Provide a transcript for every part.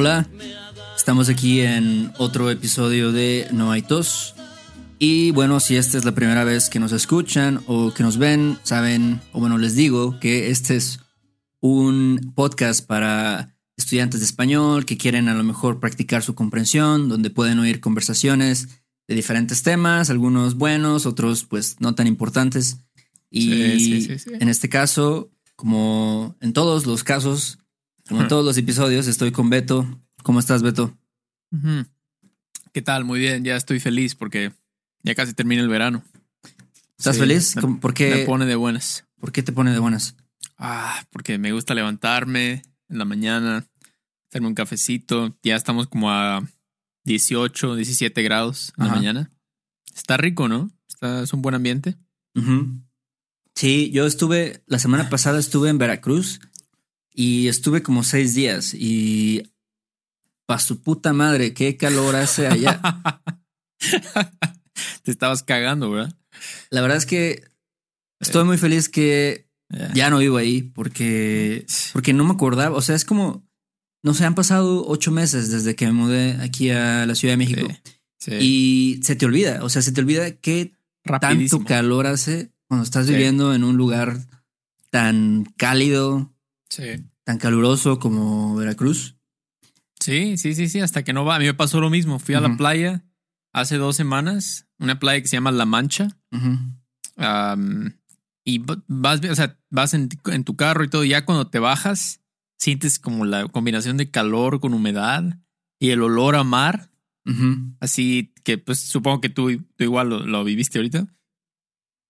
Hola, estamos aquí en otro episodio de No hay tos. Y bueno, si esta es la primera vez que nos escuchan o que nos ven, saben, o bueno, les digo que este es un podcast para estudiantes de español que quieren a lo mejor practicar su comprensión, donde pueden oír conversaciones de diferentes temas, algunos buenos, otros pues no tan importantes. Y en este caso, como en todos los casos, como en todos los episodios, estoy con Beto. ¿Cómo estás, Beto? ¿Qué tal? Muy bien, ya estoy feliz porque ya casi termina el verano. ¿Estás feliz? ¿Por qué? Me pone de buenas. ¿Por qué te pone de buenas? Ah, porque me gusta levantarme en la mañana, hacerme un cafecito. Ya estamos como a 18, 17 grados en la mañana. Está rico, ¿no? Está, es un buen ambiente. Sí, yo estuve, la semana pasada estuve en Veracruz y estuve como seis días y pa' su puta madre, qué calor hace allá. Te estabas cagando, ¿verdad? La verdad es que estoy muy feliz que ya no vivo ahí porque, porque no me acordaba. O sea, es como, no sé, han pasado ocho meses desde que me mudé aquí a la Ciudad de México. Y se te olvida, o sea, se te olvida qué tanto calor hace cuando estás viviendo en un lugar tan cálido, tan caluroso como Veracruz. Sí, sí, sí, sí, hasta que no va. A mí me pasó lo mismo. Fui a la playa hace dos semanas, una playa que se llama La Mancha y vas, o sea, vas en, tu carro y todo, y ya cuando te bajas, sientes como la combinación de calor con humedad y el olor a mar. Así que, pues supongo que tú, igual lo, viviste ahorita.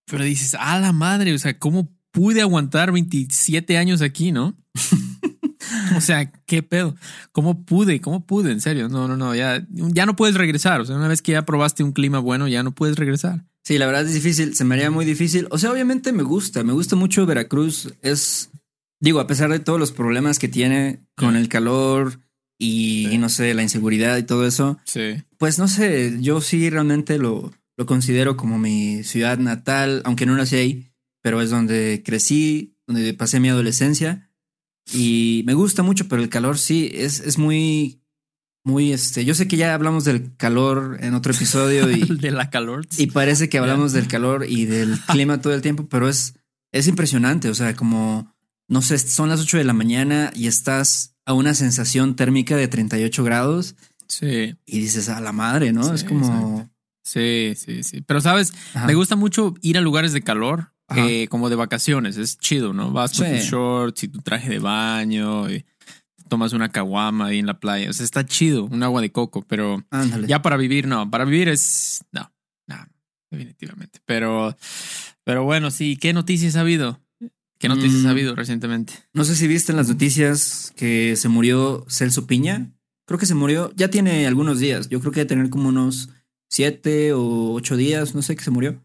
Pero dices, a la madre, o sea, ¿cómo pude aguantar 27 años aquí, no? o sea, qué pedo. ¿Cómo pude? ¿Cómo pude? En serio. No, no, no. Ya, ya no puedes regresar. O sea, una vez que ya probaste un clima bueno, ya no puedes regresar. Sí, la verdad es difícil, se me haría muy difícil. O sea, obviamente me gusta, me gusta mucho Veracruz. Es, digo, a pesar de todos los problemas que tiene con el calor y, no sé, la inseguridad y todo eso. Sí. Pues no sé, yo sí realmente lo, lo considero como mi ciudad natal, aunque no nací ahí, pero es donde crecí, donde pasé mi adolescencia. Y me gusta mucho, pero el calor sí es, es muy muy este. Yo sé que ya hablamos del calor en otro episodio y de la calor y parece que hablamos del calor y del clima todo el tiempo, pero es es impresionante. O sea, como no sé, son las 8 de la mañana y estás a una sensación térmica de 38 grados. Sí. Y dices a la madre, ¿no? es como. Sí, sí, sí. Pero sabes, me gusta mucho ir a lugares de calor, eh, como de vacaciones. Es chido, ¿no? Vas con tus shorts y tu traje de baño. Y tomas una caguama ahí en la playa. O sea, está chido, un agua de coco, pero ya para vivir, no. Para vivir es. No, no, definitivamente. Pero, pero bueno, sí. ¿Qué noticias ha habido? ¿Qué noticias ha mm. habido recientemente? No sé si viste en las noticias que se murió Celso Piña. Creo que se murió, ya tiene algunos días. Yo creo que debe tener como unos siete o ocho días, no sé, que se murió.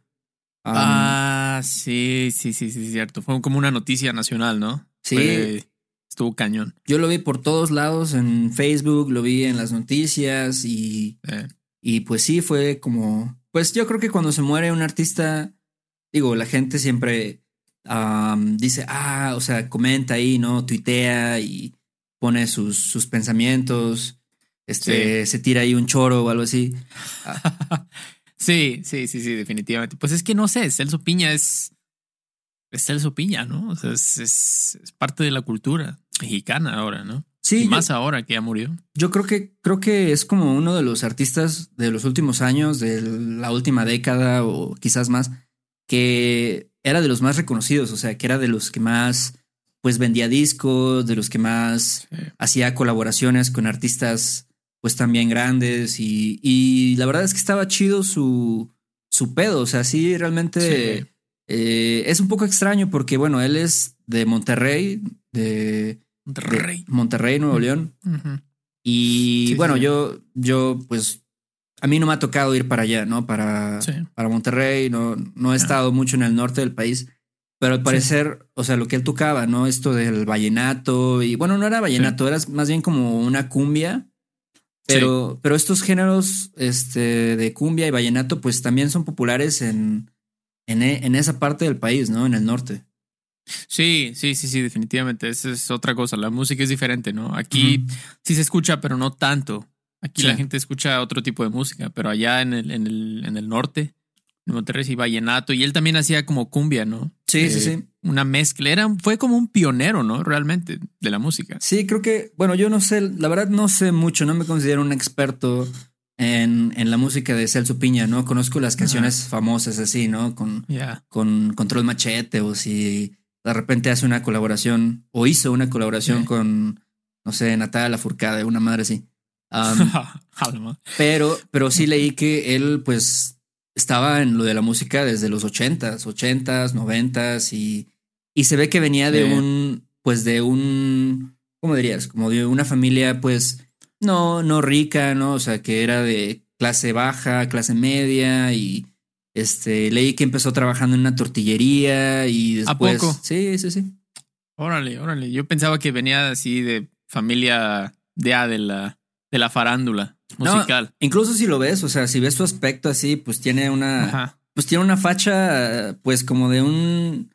ah, sí, sí, sí, sí, cierto. Fue como una noticia nacional, ¿no? Sí. Estuvo cañón. Yo lo vi por todos lados, en Facebook, lo vi en las noticias y, y pues sí, fue como, pues yo creo que cuando se muere un artista, digo, la gente siempre dice, ah, o sea, comenta ahí, ¿no? Tuitea y pone sus, sus pensamientos, este, se tira ahí un choro o algo así. sí, sí, sí, sí, definitivamente. Pues es que no sé, Celso Piña es es Celso Piña, ¿no? O sea, es, parte de la cultura mexicana ahora, ¿no? Sí. más ahora que ya murió. Yo creo que, creo que es como uno de los artistas de los últimos años, de la última década o quizás más, que era de los más reconocidos, o sea, que era de los que más pues vendía discos, de los que más hacía colaboraciones con artistas pues también grandes y, y, la verdad es que estaba chido su, su pedo, o sea, sí, realmente eh, es un poco extraño porque, bueno, él es de Monterrey, de Monterrey, Monterrey Nuevo León. Y bueno, yo, yo, pues, a mí no me ha tocado ir para allá, ¿no? Para, para Monterrey, no, no he estado mucho en el norte del país. Pero al parecer, o sea, lo que él tocaba, ¿no? Esto del vallenato y bueno, no era vallenato, era más bien como una cumbia. Pero, pero estos géneros este, de cumbia y vallenato, pues también son populares en, en, en, esa parte del país, ¿no? En el norte. Sí, sí, sí, sí, definitivamente. Esa es otra cosa. La música es diferente, ¿no? Aquí sí se escucha, pero no tanto. Aquí la gente escucha otro tipo de música, pero allá en el, en el, en el norte Monterrey y vallenato. Y él también hacía como cumbia, ¿no? Sí, sí, sí. Una mezcla. Era, fue como un pionero, ¿no? Realmente, de la música. Sí, creo que, bueno, yo no sé, la verdad no sé mucho, no me considero un experto en, en la música de Celso Piña, ¿no? Conozco las canciones famosas así, ¿no? Con, con Control Machete o si de repente hace una colaboración o hizo una colaboración con, no sé, Natalia Lafourcade, una madre así. pero, pero sí leí que él, pues, estaba en lo de la música desde los ochentas, ochentas, noventas y, y se ve que venía de un, pues de un, ¿cómo dirías? Como de una familia, pues, no, no rica, ¿no? O sea, que era de clase baja, clase media y este, leí que empezó trabajando en una tortillería y después... ¿A poco? Sí, sí, sí. Órale, órale. Yo pensaba que venía así de familia de A de la, de la farándula musical. incluso si lo ves, o sea, si ves su aspecto así, pues tiene una, pues tiene una facha, pues como de un,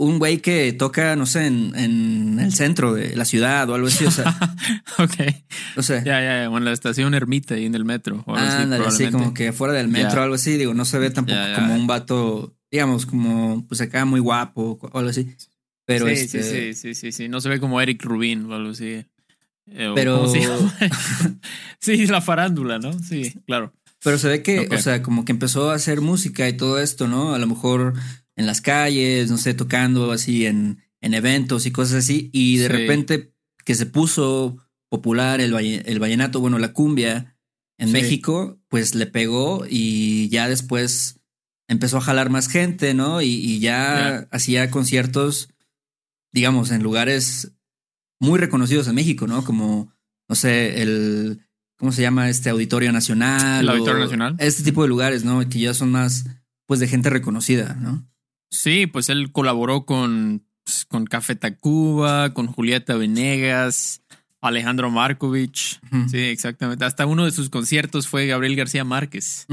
un güey que toca, no sé, en, en, el centro de la ciudad o algo así, o sea. ok. No sé. Ya, ya, ya, o en la estación Ermita y en el metro. O algo así, como que fuera del metro o algo así, digo, no se ve tampoco como un vato, digamos, como, pues acá muy guapo o algo así. Pero sí, este... sí, sí, sí, sí, no se ve como Eric Rubin o algo así. Eh, pero sí, la farándula, ¿no? Sí, claro. Pero se ve que, o sea, como que empezó a hacer música y todo esto, ¿no? A lo mejor en las calles, no sé, tocando así en, en eventos y cosas así. Y de repente que se puso popular el, el vallenato, bueno, la cumbia en México, pues le pegó y ya después empezó a jalar más gente, ¿no? Y, ya hacía conciertos, digamos, en lugares muy reconocidos en México, ¿no? Como, no sé, el, ¿cómo se llama? Este Auditorio Nacional. El Auditorio Nacional. Este tipo de lugares, ¿no? Que ya son más, pues, de gente reconocida, ¿no? Sí, pues él colaboró con, pues, con Café Tacuba, con Julieta Venegas, Alejandro Markovich. Sí, exactamente. Hasta uno de sus conciertos fue Gabriel García Márquez.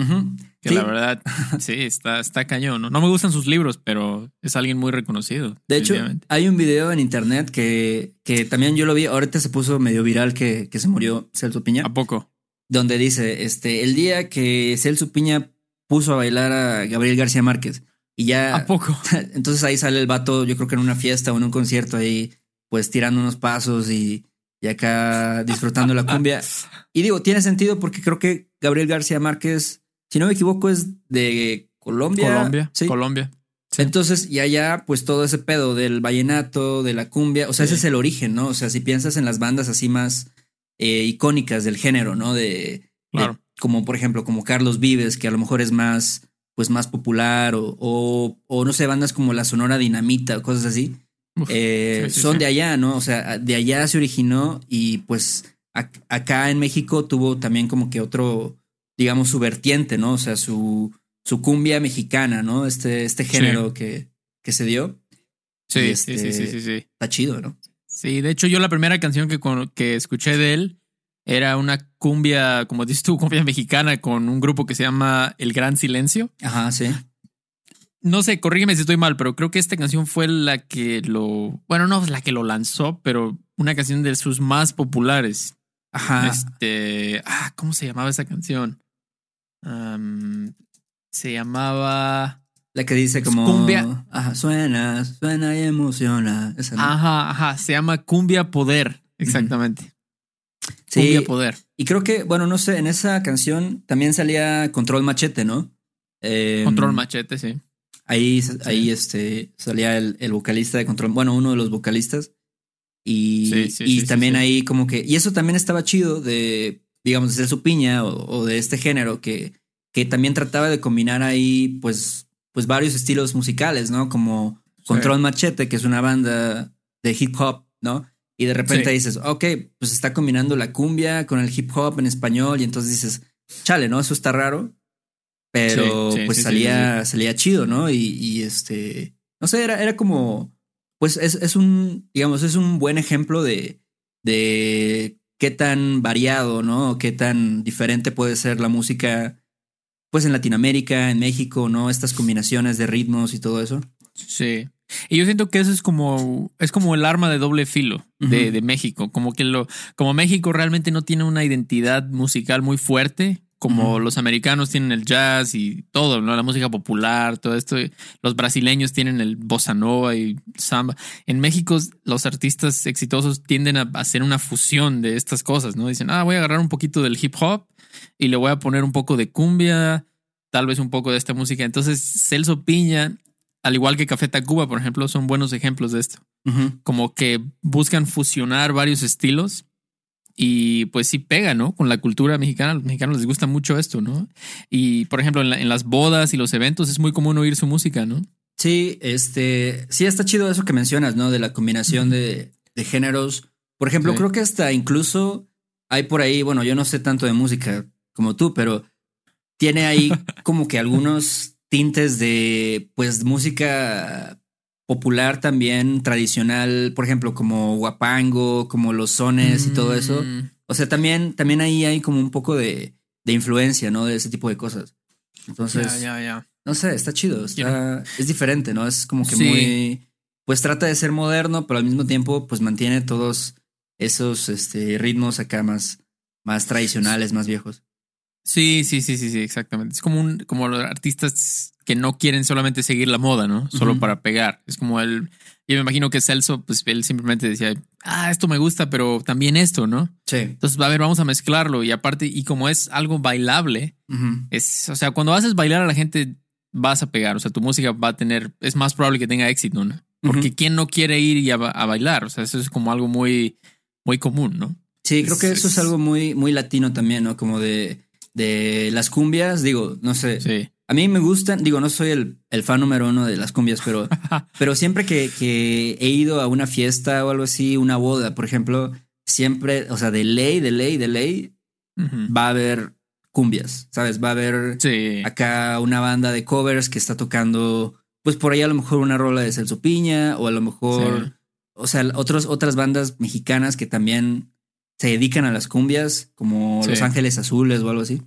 Que la verdad, sí, está, está cañón. ¿no? me gustan sus libros, pero es alguien muy reconocido. De hecho, hay un video en internet que, que también yo lo vi. Ahorita se puso medio viral que, que se murió Celso Piña. ¿A poco? Donde dice, este, el día que Celso Piña puso a bailar a Gabriel García Márquez. Y ya. ¿A poco? Entonces ahí sale el vato, yo creo que en una fiesta o en un concierto ahí, pues tirando unos pasos y y acá disfrutando la cumbia. Y digo, tiene sentido porque creo que Gabriel García Márquez, si no me equivoco, es de Colombia. Colombia, sí. Colombia. Entonces, y allá, pues todo ese pedo del vallenato, de la cumbia, o sea, ese es el origen, ¿no? O sea, si piensas en las bandas así más eh, icónicas del género, ¿no? De, claro. como por ejemplo, como Carlos Vives, que a lo mejor es más, pues más popular, o, o, o no sé, bandas como la Sonora Dinamita o cosas así eh, son de allá, ¿no? O sea, de allá se originó y pues acá en México tuvo también como que otro, digamos, su vertiente, ¿no? O sea, su, su cumbia mexicana, ¿no? Este, este género que, que se dio. Sí, sí, sí, sí, sí, Está chido, ¿no? Sí, de hecho yo la primera canción que, que escuché de él era una cumbia, como dices tú, cumbia mexicana con un grupo que se llama El Gran Silencio. Ajá, sí no sé, corrígeme si estoy mal, pero creo que esta canción fue la que lo, bueno, no la que lo lanzó, pero una canción de sus más populares. Ajá. Este, ah, ¿cómo se llamaba esa canción? se llamaba la que dice como cumbia. Ajá, suena, suena y emociona. Ajá, ajá, se llama Cumbia Poder, exactamente. Sí, Poder. Y creo que, bueno, no sé, en esa canción también salía Control Machete, ¿no? Control em, Machete, sí. Ahí, ahí este, salía el, vocalista de Control, bueno, uno de los vocalistas. Y, y también ahí como que, y eso también estaba chido de, digamos, de su piña o, de este género que, que también trataba de combinar ahí pues, pues varios estilos musicales, ¿no? Como Control Machete, que es una banda de hip hop, ¿no? Y de repente dices, ok, pues está combinando la cumbia con el hip hop en español y entonces dices, chale, ¿no? Eso está raro, pero pues salía, salía chido, ¿no? Y, este, no sé, era, era como, pues es, es, un, digamos, es un buen ejemplo de, de qué tan variado, ¿no? qué tan diferente puede ser la música, pues en Latinoamérica, en México, ¿no? Estas combinaciones de ritmos y todo eso. Sí. Y yo siento que eso es como, es como el arma de doble filo de, de, México. Como que lo, como México realmente no tiene una identidad musical muy fuerte, como los americanos tienen el jazz y todo, ¿no? La música popular, todo esto. Los brasileños tienen el bossa nova y samba. En México, los artistas exitosos tienden a hacer una fusión de estas cosas, ¿no? Dicen, ah, voy a agarrar un poquito del hip hop y le voy a poner un poco de cumbia, tal vez un poco de esta música. Entonces, Celso Piña, al igual que Café Tacuba, por ejemplo, son buenos ejemplos de esto. Como que buscan fusionar varios estilos y pues sí pega, ¿no? Con la cultura mexicana, a los mexicanos les gusta mucho esto, ¿no? Y por ejemplo, en, las bodas y los eventos es muy común oír su música, ¿no? Sí, este, sí está chido eso que mencionas, ¿no? De la combinación de, géneros. Por ejemplo, creo que hasta incluso hay por ahí, bueno, yo no sé tanto de música como tú, pero tiene ahí como que algunos tintes de, pues, música popular también, tradicional, por ejemplo, como guapango, como los sones y todo eso. Mm. O sea, también, también ahí hay como un poco de, de influencia, ¿no? De ese tipo de cosas. Entonces, ya, no sé, está chido, está, es diferente, ¿no? Es como que muy, pues trata de ser moderno, pero al mismo tiempo, pues mantiene todos esos este, ritmos acá más, más tradicionales, más viejos. Sí, sí, sí, sí, sí, exactamente. Es como un, como los artistas que no quieren solamente seguir la moda, ¿no? Solo para pegar. Es como él, yo me imagino que Celso, pues él simplemente decía, ah, esto me gusta, pero también esto, ¿no? Sí. Entonces, a ver, vamos a mezclarlo. Y aparte, y como es algo bailable, es, o sea, cuando haces bailar a la gente, vas a pegar. O sea, tu música va a tener, es más probable que tenga éxito, ¿no? Porque ¿quién no quiere ir y a, bailar? O sea, eso es como algo muy, muy común, ¿no? Sí, creo que eso es algo muy, muy latino también, ¿no? Como de de las cumbias, digo, no sé. Sí. A mí me gustan, digo, no soy el, el fan número uno de las cumbias, pero, pero siempre que, que, he ido a una fiesta o algo así, una boda, por ejemplo, siempre, o sea, de ley, de ley, de ley, va a haber cumbias, ¿sabes? Va a haber acá una banda de covers que está tocando, pues por ahí a lo mejor una rola de Celso Piña o a lo mejor, o sea, otros, otras bandas mexicanas que también se dedican a las cumbias, como Los Ángeles Azules o algo así.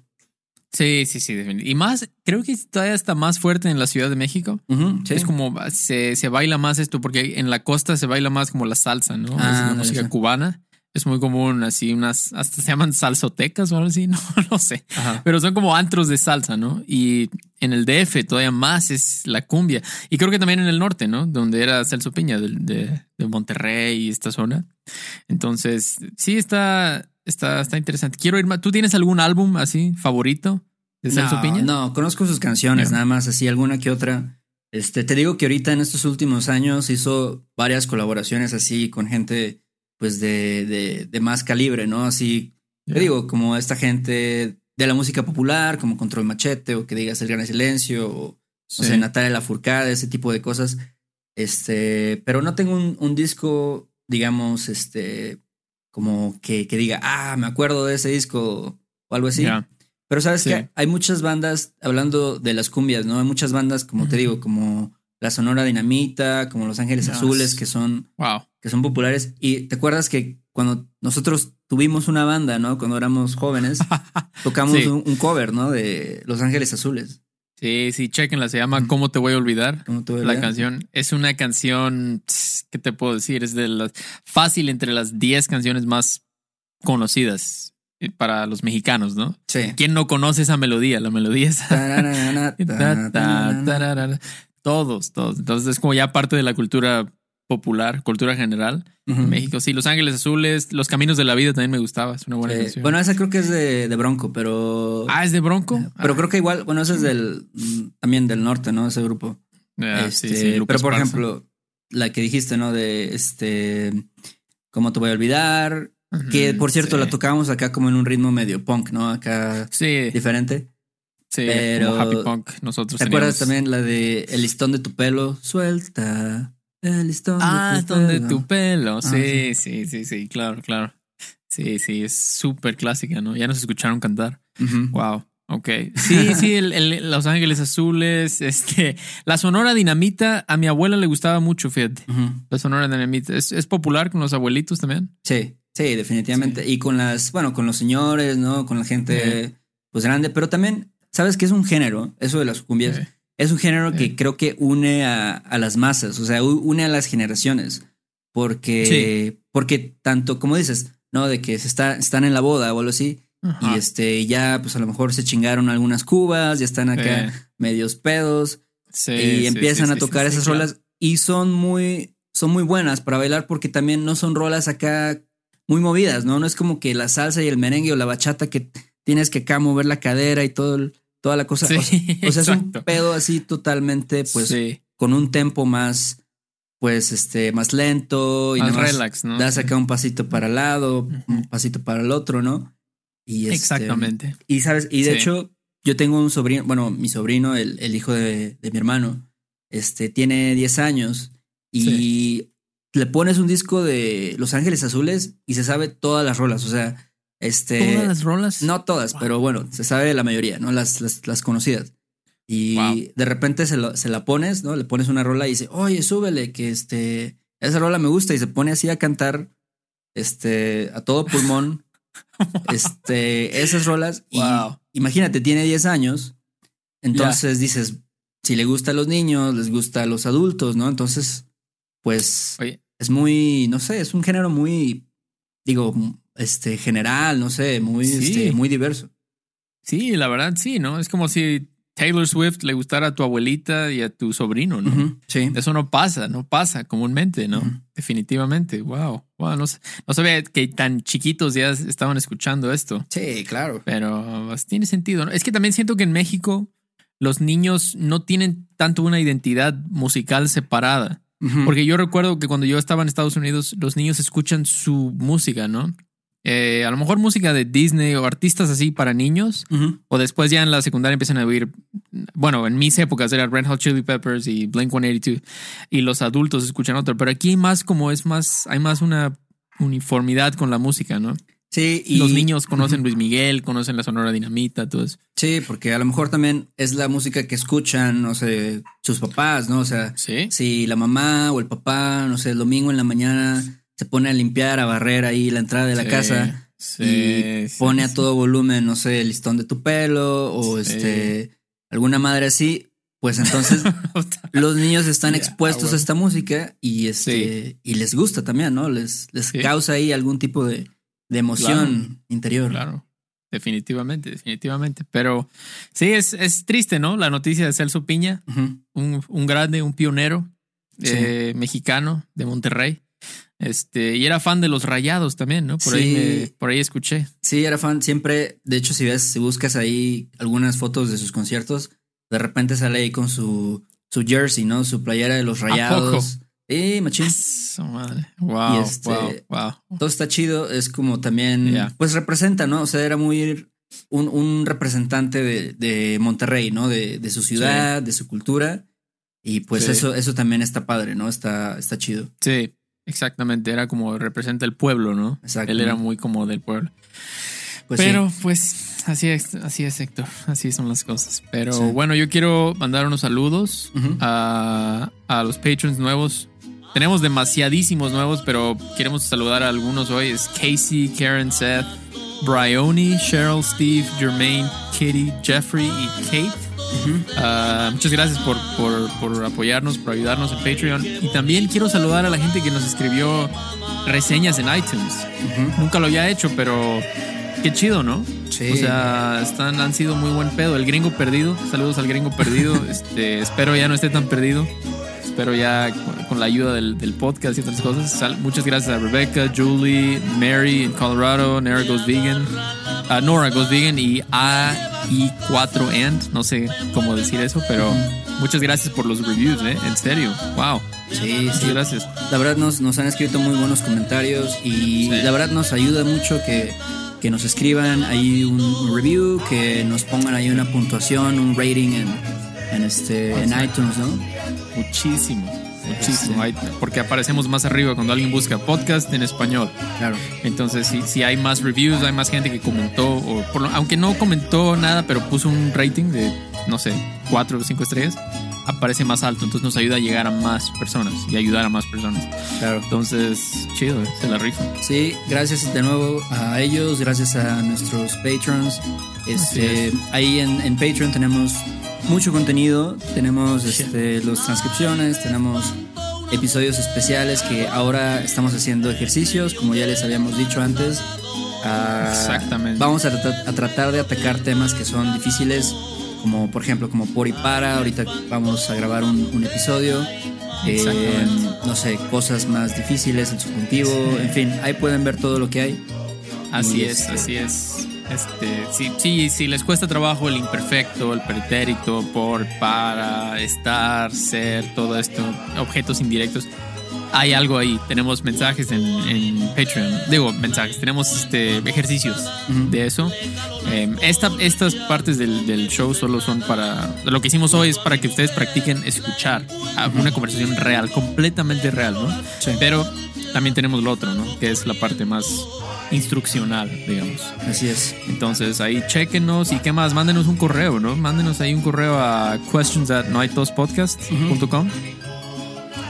Sí, sí, sí, Y más, creo que todavía está más fuerte en la Ciudad de México. Es como se, se, baila más esto, porque en la costa se baila más como la salsa, ¿no? Ah, es la música cubana es muy común, así unas, hasta se llaman salsotecas o algo así, no, no sé, pero son como antros de salsa, ¿no? Y en el DF todavía más es la cumbia. Y creo que también en el norte, ¿no? Donde era Celso Piña, de, de, Monterrey y esta zona. Entonces, sí, está, está, está interesante. Quiero ir más. ¿Tú tienes algún álbum así favorito de Celso Piña? No, conozco sus canciones, nada más, así alguna que otra. Este, te digo que ahorita en estos últimos años hizo varias colaboraciones así con gente pues de, de, de más calibre, ¿no? Así, te digo, como esta gente de la música popular, como Control Machete, o que digas El Gran Silencio, o, sea, Natalia Lafourcade, ese tipo de cosas. Este, pero no tengo un, un disco, digamos, este, como que, que, diga, ah, me acuerdo de ese disco o algo así. Pero sabes que hay muchas bandas, hablando de las cumbias, ¿no? Hay muchas bandas, como te digo, como la Sonora Dinamita, como Los Ángeles Azules, que son, que son populares. Y te acuerdas que cuando nosotros tuvimos una banda, ¿no? Cuando éramos jóvenes, tocamos un, cover, ¿no? De Los Ángeles Azules. Sí, sí, chequenla, se llama ¿Cómo te voy a olvidar? La canción es una canción, ¿qué te puedo decir? Es de las fácil entre las 10 canciones más conocidas eh, para los mexicanos, ¿no? Sí. ¿Quién no conoce esa melodía? La melodía es... Todos, todos. Entonces es como ya parte de la cultura popular, cultura general. en México, sí, Los Ángeles Azules, Los Caminos de la Vida también me gustaba, es una buena canción. Bueno, esa creo que es de, Bronco, pero... Ah, es de Bronco. Eh, pero creo que igual, bueno, ese es del, también del norte, ¿no? Ese grupo. Ah, sí, sí, este, pero por ejemplo, la que dijiste, ¿no? De este, ¿cómo te voy a olvidar? que por cierto la tocábamos acá como en un ritmo medio punk, ¿no? Acá sí. diferente. Sí, pero Happy Punk. Nosotros. ¿Te acuerdas también la de El listón de tu pelo? Suelta. El listón ah, de tu donde pelo. tu pelo. Ah, Sí, sí, sí, sí, claro, claro. Sí, sí, es súper clásica, ¿no? Ya nos escucharon cantar. Wow. Ok. Sí, sí, el, el- Los Ángeles Azules, este, la Sonora Dinamita, a mi abuela le gustaba mucho, fíjate. La Sonora Dinamita es, es popular con los abuelitos también. Sí, sí, definitivamente. Y con las, bueno, con los señores, ¿no? Con la gente, pues grande, pero también, ¿sabes qué es un género? Eso de las cumbias. Sí. Es un género que creo que une a, a las masas, o sea, une a las generaciones. Porque, porque tanto, como dices, ¿no? De que se está, están en la boda o algo así. Ajá. Y este, ya, pues a lo mejor se chingaron algunas cubas, ya están acá medios pedos. Sí, y empiezan sí, a tocar esas claro. rolas y son muy, son muy buenas para bailar porque también no son rolas acá muy movidas, ¿no? No es como que la salsa y el merengue o la bachata que tienes que acá mover la cadera y todo el- toda la cosa. Sí, o, sea, o sea, es un pedo así totalmente, pues, Sí, con un tempo más, pues, este, más lento y más relax, ¿no? das acá un pasito para el lado, un pasito para el otro, ¿no? Y este, Exactamente. y sabes, y de Sí. hecho, yo tengo un sobrino, bueno, mi sobrino, el, el hijo de, de mi hermano, este, tiene 10 años y le pones un disco de Los Ángeles Azules y se sabe todas las rolas, o sea, este... Todas las rolas. No todas, Wow. pero bueno, se sabe la mayoría, ¿no? Las, las, las conocidas. Y Wow. de repente se, lo- se la pones, ¿no? Le pones una rola y dice, oye, súbele, que este, esa rola me gusta y se pone así a cantar, este, a todo pulmón, este, esas rolas. Y imagínate, tiene 10 años, entonces dices, si le gusta a los niños, les gusta a los adultos, ¿no? Entonces, pues Oye, es muy, no sé, es un género muy, digo, este, general, no sé, muy, Sí. este, muy diverso. sí, la verdad, sí, ¿no? Es como si Taylor Swift le gustara a tu abuelita y a tu sobrino, ¿no? Sí. Eso no pasa, no pasa comúnmente, ¿no? Definitivamente. Wow. Wow. No, no sabía que tan chiquitos ya estaban escuchando esto, Sí, claro. pero pues, tiene sentido. ¿no? Es que también siento que en México los niños no tienen tanto una identidad musical separada. Porque yo recuerdo que cuando yo estaba en Estados Unidos, los niños escuchan su música, ¿no? Eh, a lo mejor música de Disney o artistas así para niños, o después ya en la secundaria empiezan a oír, bueno, en mis épocas era Red Hot Chili Peppers y Blink 182 y los adultos escuchan otro, pero aquí más como es más, hay más una uniformidad con la música, ¿no? Sí, y los niños conocen Luis Miguel, conocen la Sonora Dinamita, todo eso. Sí, porque a lo mejor también es la música que escuchan, no sé, sus papás, ¿no? O sea, Sí. si la mamá o el papá, no sé, el domingo en la mañana se pone a limpiar, a barrer ahí la entrada de la Sí, casa sí, y sí, pone a todo volumen, no sé, el listón de tu pelo o este alguna madre así, pues entonces los niños están expuestos a esta música y este y les gusta también, ¿no? Les les causa ahí algún tipo de, de emoción interior. Claro, definitivamente, definitivamente. Pero sí, es, es triste, ¿no? La noticia de Celso Piña, un, un grande, un pionero eh, mexicano de Monterrey. Este, y era fan de los rayados también, ¿no? Por, ahí, me- por ahí escuché. Sí, era fan. Siempre, de hecho, si ves, si buscas ahí algunas fotos de sus conciertos, de repente sale ahí con su, su jersey, ¿no? Su playera de los rayados. Sí, machín. Madre. Wow, Y este- wow, wow. Todo está chido. Es como también, pues representa, ¿no? O sea, era muy un, un representante de, de Monterrey, ¿no? De, de su ciudad, de su cultura. Y pues Sí. eso, eso también está padre, ¿no? Está, está chido. Sí, exactamente. Era como representa el pueblo, ¿no? Exacto. Él era muy como del pueblo. Pues Pero sí. pues así es, así es, Héctor. Así son las cosas. Pero Sí. bueno, yo quiero mandar unos saludos a, a los patrons nuevos. Tenemos demasiadísimos nuevos, pero queremos saludar a algunos hoy. Es Casey, Karen, Seth, Bryony, Cheryl, Steve, Jermaine, Kitty, Jeffrey y Kate. Ah, muchas gracias por, por, por apoyarnos, por ayudarnos en Patreon. Y también quiero saludar a la gente que nos escribió reseñas en iTunes. Nunca lo había hecho, pero qué chido, ¿no? Sí. O sea, están, han sido muy buen pedo. El gringo perdido, saludos al gringo perdido. este, espero ya no esté tan perdido. Espero ya con, con la ayuda del, del podcast y otras cosas. Sal- muchas gracias a Rebecca, Julie, Mary en Colorado, Nora Goes Vegan, a Nora Goes Vegan y AI4 And. No sé cómo decir eso, pero muchas gracias por los reviews, ¿eh? En serio. Wow. Sí, Muchas sí. gracias. La verdad nos, nos han escrito muy buenos comentarios y Sí. la verdad nos ayuda mucho que, que nos escriban ahí un, un review, que nos pongan ahí una puntuación, un rating en, en, este, en iTunes, ¿no? Muchísimo. Muchísimo. porque aparecemos más arriba cuando alguien busca podcast en español. Claro. Entonces, si, si hay más reviews, hay más gente que comentó, o aunque no comentó nada, pero puso un rating de, no sé, cuatro o cinco estrellas, aparece más alto. Entonces nos ayuda a llegar a más personas y ayudar a más personas. Claro. Entonces, chido, se la rifa. Sí, gracias de nuevo a ellos, gracias a nuestros patrons. Este, ahí en, en Patreon tenemos mucho contenido. Tenemos este, las transcripciones, tenemos episodios especiales que ahora estamos haciendo ejercicios, como ya les habíamos dicho antes. Ah, Exactamente. Vamos a, tratar de atacar temas que son difíciles, como por ejemplo como por y para. Ahorita vamos a grabar un, episodio. Eh, no sé, cosas más difíciles, el subjuntivo, en fin, ahí pueden ver todo lo que hay. Así es, este, así es. Este, sí, sí, sí, les cuesta trabajo el imperfecto, el pretérito, por, para, estar, ser, todo esto, objetos indirectos. Hay algo ahí. Tenemos mensajes en, Patreon. Digo, mensajes. Tenemos este, ejercicios de eso. Em, esta, estas partes del, show solo son para. Lo que hicimos hoy es para que ustedes practiquen escuchar una conversación real, completamente real, ¿no? Pero también tenemos lo otro, ¿no? Que es la parte más instruccional, digamos. Así es. Entonces ahí chequenos y qué más, mándenos un correo, ¿no? Mándenos ahí un correo a questions at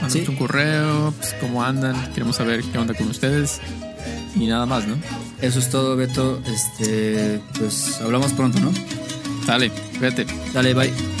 noitospodcast.com. Mándenos un correo, pues cómo andan, queremos saber qué onda con ustedes y nada más, ¿no? Eso es todo, Beto. Este, pues hablamos pronto, ¿no? Dale, vete. Dale, bye.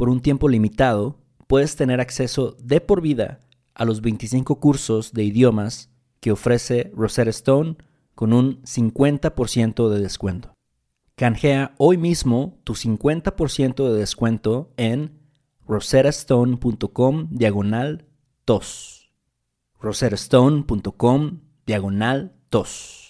por un tiempo limitado, puedes tener acceso de por vida a los 25 cursos de idiomas que ofrece Rosetta Stone con un 50% de descuento. Canjea hoy mismo tu 50% de descuento en rosettastone.com diagonal tos. rosettastone.com diagonal tos.